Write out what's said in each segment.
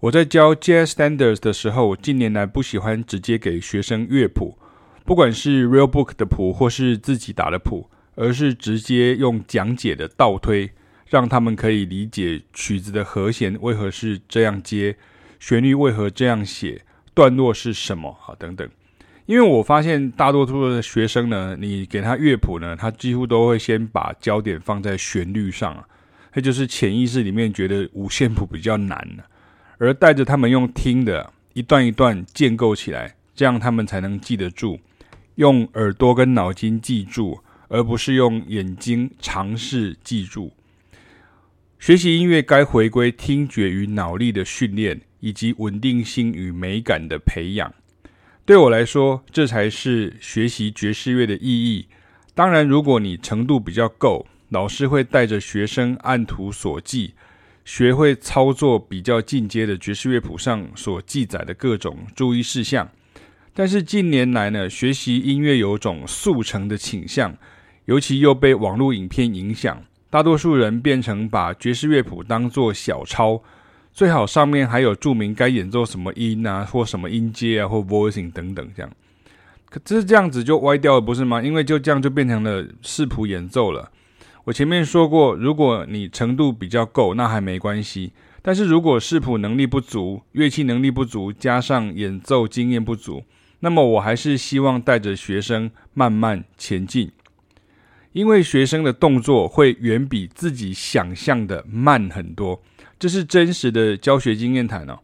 我在教 Jazz Standards 的时候，近年来不喜欢直接给学生乐谱，不管是 Real Book 的谱或是自己打的谱，而是直接用讲解的倒推，让他们可以理解曲子的和弦为何是这样接，旋律为何这样写，段落是什么啊等等。因为我发现大多数的学生呢，你给他乐谱呢，他几乎都会先把焦点放在旋律上，那就是潜意识里面觉得五线谱比较难呢，而带着他们用听的一段一段建构起来，这样他们才能记得住，用耳朵跟脑筋记住，而不是用眼睛尝试记住。学习音乐该回归听觉与脑力的训练，以及稳定性与美感的培养。对我来说，这才是学习爵士乐的意义。当然，如果你程度比较够，老师会带着学生按图索骥，学会操作比较进阶的爵士乐谱上所记载的各种注意事项。但是近年来呢，学习音乐有种速成的倾向，尤其又被网络影片影响，大多数人变成把爵士乐谱当作小抄。最好上面还有注明该演奏什么音啊，或什么音阶啊，或 voicing 等等，这样。可这是这样子就歪掉了，不是吗？因为就这样就变成了视谱演奏了。我前面说过，如果你程度比较够，那还没关系。但是如果视谱能力不足，乐器能力不足，加上演奏经验不足，那么我还是希望带着学生慢慢前进，因为学生的动作会远比自己想象的慢很多。这是真实的教学经验谈哦，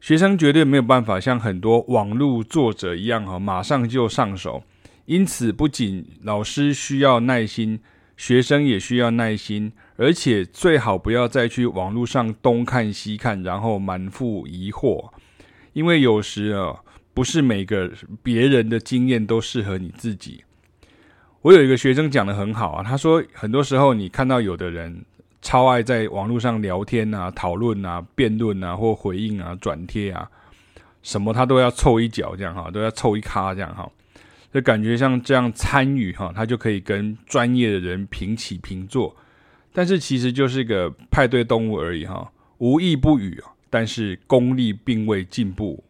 学生绝对没有办法像很多网络作者一样哈，马上就上手。因此，不仅老师需要耐心，学生也需要耐心，而且最好不要再去网络上东看西看，然后满腹疑惑。因为有时啊，不是每个别人的经验都适合你自己。我有一个学生讲得很好啊，他说很多时候你看到有的人。超爱在网络上聊天啊、讨论啊、辩论啊，或回应啊、转贴啊，什么他都要凑一脚，这样哈，都要凑一咖，这样哈，就感觉像这样参与哈，他就可以跟专业的人平起平坐。但是其实就是一个派对动物而已哈，无意不语，但是功力并未进步。